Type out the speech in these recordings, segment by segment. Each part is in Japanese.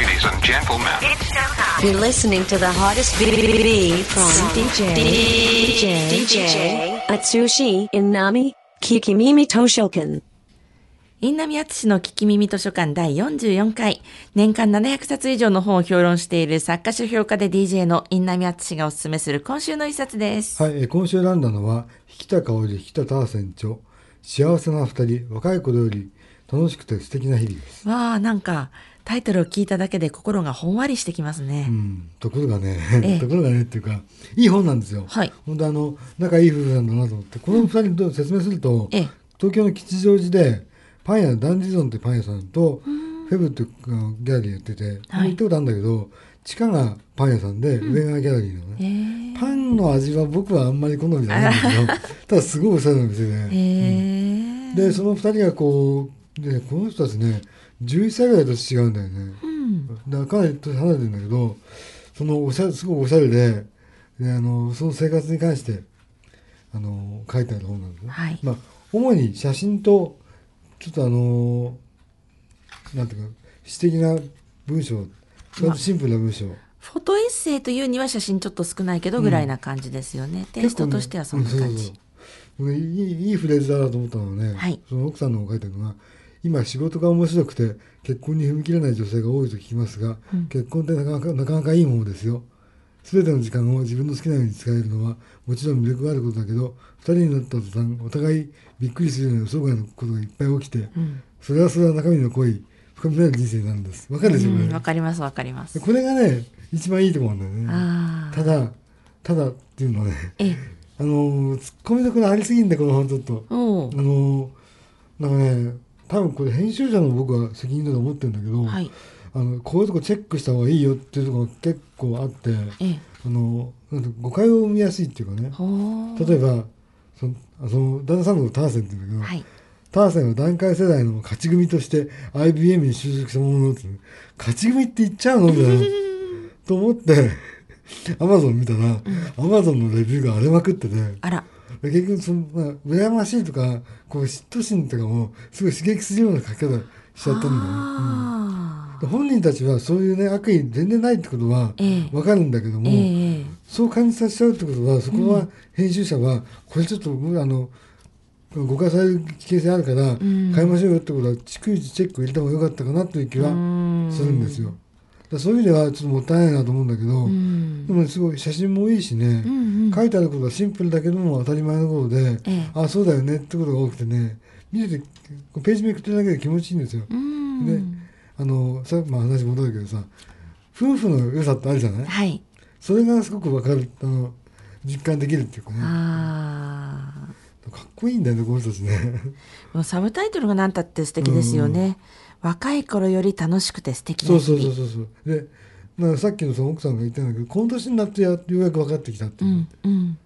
Ladies and gentlemen. You're listening to the hottest BBB from DJ DJ DJ Atsushi Inami Kikimimi Toshokan. インナミアツシの聞き耳図書館第44回、年間700冊以上の本を評論している作家書評家で DJ のインナミアツシがおすすめする今週の一冊です。はい、えー今週選んだのは、引田香織、引田ター船長、幸せな二人、若い頃より楽しくて素敵な日々です。わあ、なんか、タイトルを聞いただけで心がほんわりしてきますね。うん、ところがね、ええ。ところがねっていうか、いい本なんですよ。はい。本当あの、仲いい夫婦なんだなと思って、この二人と説明すると、ええ。東京の吉祥寺で、パン屋、ダンディゾンってパン屋さんと、フェブってギャラリーやってて、はい。行ったことあるんだけど、地下がパン屋さんで、上がギャラリーなのえね。ー、パンの味は僕はあんまり好みじゃないんだけど、ただすごいおしゃれな店で。え。ー、でその二人がこうでこの人たちね11歳ぐらい年違うんだよね、うん、だからかなり年離れてるんだけどそのおしゃれすごいおしゃれでであのその生活に関してあの書いてある本なんですね、はい。まあ、主に写真とちょっとあのなんていうか詩的な文章割とシンプルな文章、フォトエッセイというには写真ちょっと少ないけどぐらいな感じですよね。テイストとしてはそんな感じ。うんそうそうそう。いいいいフレーズだなと思ったのはね、はい。その奥さんの方が書いてるのが今仕事が面白くて結婚に踏み切れない女性が多いと聞きますが、結婚ってなかなかなかなかいいものですよ。全ての時間を自分の好きなように使えるのはもちろん魅力があることだけど二人になった途端お互いびっくりするような予想外のことがいっぱい起きて、それはそれは中身の濃い深みのある人生になるんです。わかるでしょこれ、うんわかりますわかります。これがね一番いいところなんだよね。ただただっていうのはねええ、あのー、突っ込みどころありすぎんだこの本ちょっと。あのー、なんかね、多分これ編集者の僕は責任だと思ってるんだけど、はい。あのこういうとこチェックした方がいいよっていうところが結構あって、ええ。あのなんて誤解を生みやすいっていうかね。例えば、その旦那さんのターセンって言うんだけど、はい。ターセンは段階世代の勝ち組として IBM に就職したものって、勝ち組って言っちゃうのみたいな。と思って、アマゾン見たら、アマゾンのレビューが荒れまくってて、あら。で結局その、まあ、羨ましいとかこう嫉妬心とかもすごい刺激するような書き方しちゃったんだよね、あうんで本人たちはそういうね悪意全然ないってことはええ分かるんだけどあ。も、ええ。そう感じさせちゃうってことはそこは編集者はこれちょっとあの誤解される危険性あるからん変えましょうよってことは逐一チェックを入れた方が良かったかなという気はうんするんですよ。だそういう意味ではちょっともったいないなと思うんだけど、うん。でもすごい写真もいいしね、うんうん。書いてあることがシンプルだけども当たり前のことで、ええあそうだよねってことが多くてね見ててページめくってるだけで気持ちいいんですよ。うん。であのさ、まあ、話戻るけどさ夫婦の良さってあるじゃない？はい。それがすごく分かるあの実感できるっていうかねああ。かっこいいんだよねこの人たちね。もうサブタイトルが何たって素敵ですよね。若い頃より楽しくて素敵。そうそうそうそうそうでなんかさっきのその奥さんが言ってたんだけどこの年になってやようやく分かってきたっていうう、ん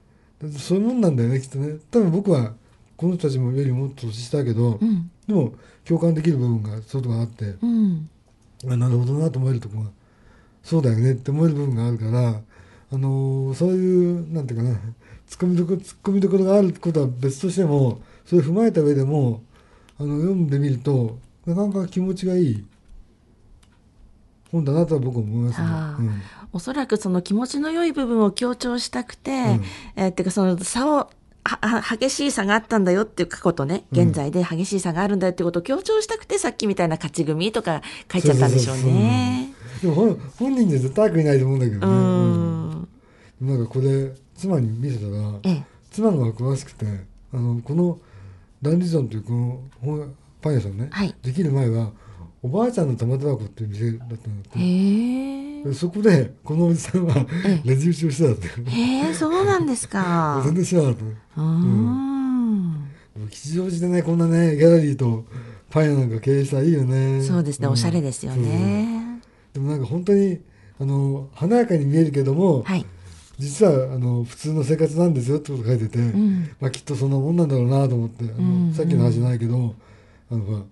うんそういうもんなんだよねきっとね多分僕はこの人たちもよりもっと年下だけど、うんでも共感できる部分がそういうとこがあって、うん。あなるほどなと思えるとこがそうだよねって思える部分があるから、あのーそういうなんていうかな突っ込みどころ突っ込みどころがあることは別としてもそれを踏まえた上でもあの読んでみるとなかなか気持ちがいい本だなとは僕は思いますね。おそらくその気持ちの良い部分を強調したくて、んえーっていうかその差を激しい差があったんだよっていう過去とね現在で激しい差があるんだよっていうことを強調したくて、さっきみたいな勝ち組とか書いちゃったんでしょうね。でも本本人じゃ絶対悪意ないと思うんだけどうね。ん。うんなんかこれ妻に見せたら、ええ。妻の方が詳しくてあのこのダンディゾンというこの本パン屋さんね、はいできる前はおばあちゃんの玉手箱っていう店だったんだってそこでこのおじさんはえレジ打ちをしてたってへえ、そうなんですか。全然知らなかったねうーん。吉祥寺でねこんなねギャラリーとパン屋なんか経営したらいいよねそうですね、んおしゃれですよね。でもなんか本当にあの華やかに見えるけども、はい。実はあの普通の生活なんですよってこと書いてて、ん。まあ、きっとそんなもんなんだろうなと思ってあの、うん。さっきの話じゃないけどあの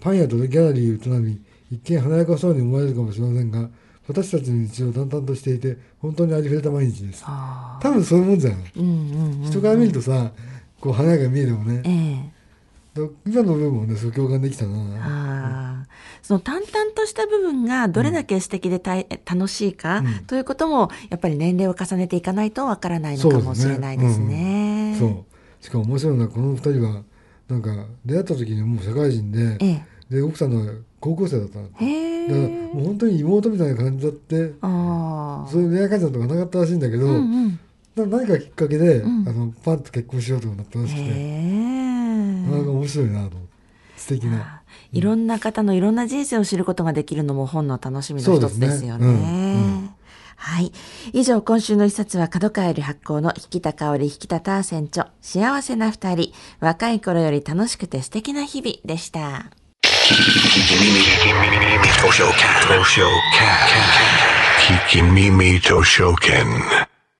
パン屋とギャラリーを営み一見華やかそうに思われるかもしれませんが私たちの日常を淡々としていて本当にありふれた毎日です。あ多分そういうもんじゃない、ーうんうんうん。人から見るとさこう華やかに見えてもね。ええ。だ今の部分もねそう共感できたなその淡々とした部分がどれだけ素敵でたい楽しいか、ということも、やっぱり年齢を重ねていかないとわからないのかもしれないですね。そう,、しかも面白いのはこの二人はなんか出会った時にもう社会人で、ええで奥さんの高校生だったのだから。もう本当に妹みたいな感じだってああ。そういう恋愛感情とかなかったらしいんだけど、うんうん。な何かきっかけで、んあのパンと結婚しようとなったらしくて、へなかなかえ。面白いなと素敵な。いろんな方のいろんな人生を知ることができるのも本の楽しみの一つですよね。はい。以上、今週の一冊は角川より発行の引田香織引田ターセン著、幸せな二人、若い頃より楽しくて素敵な日々でした。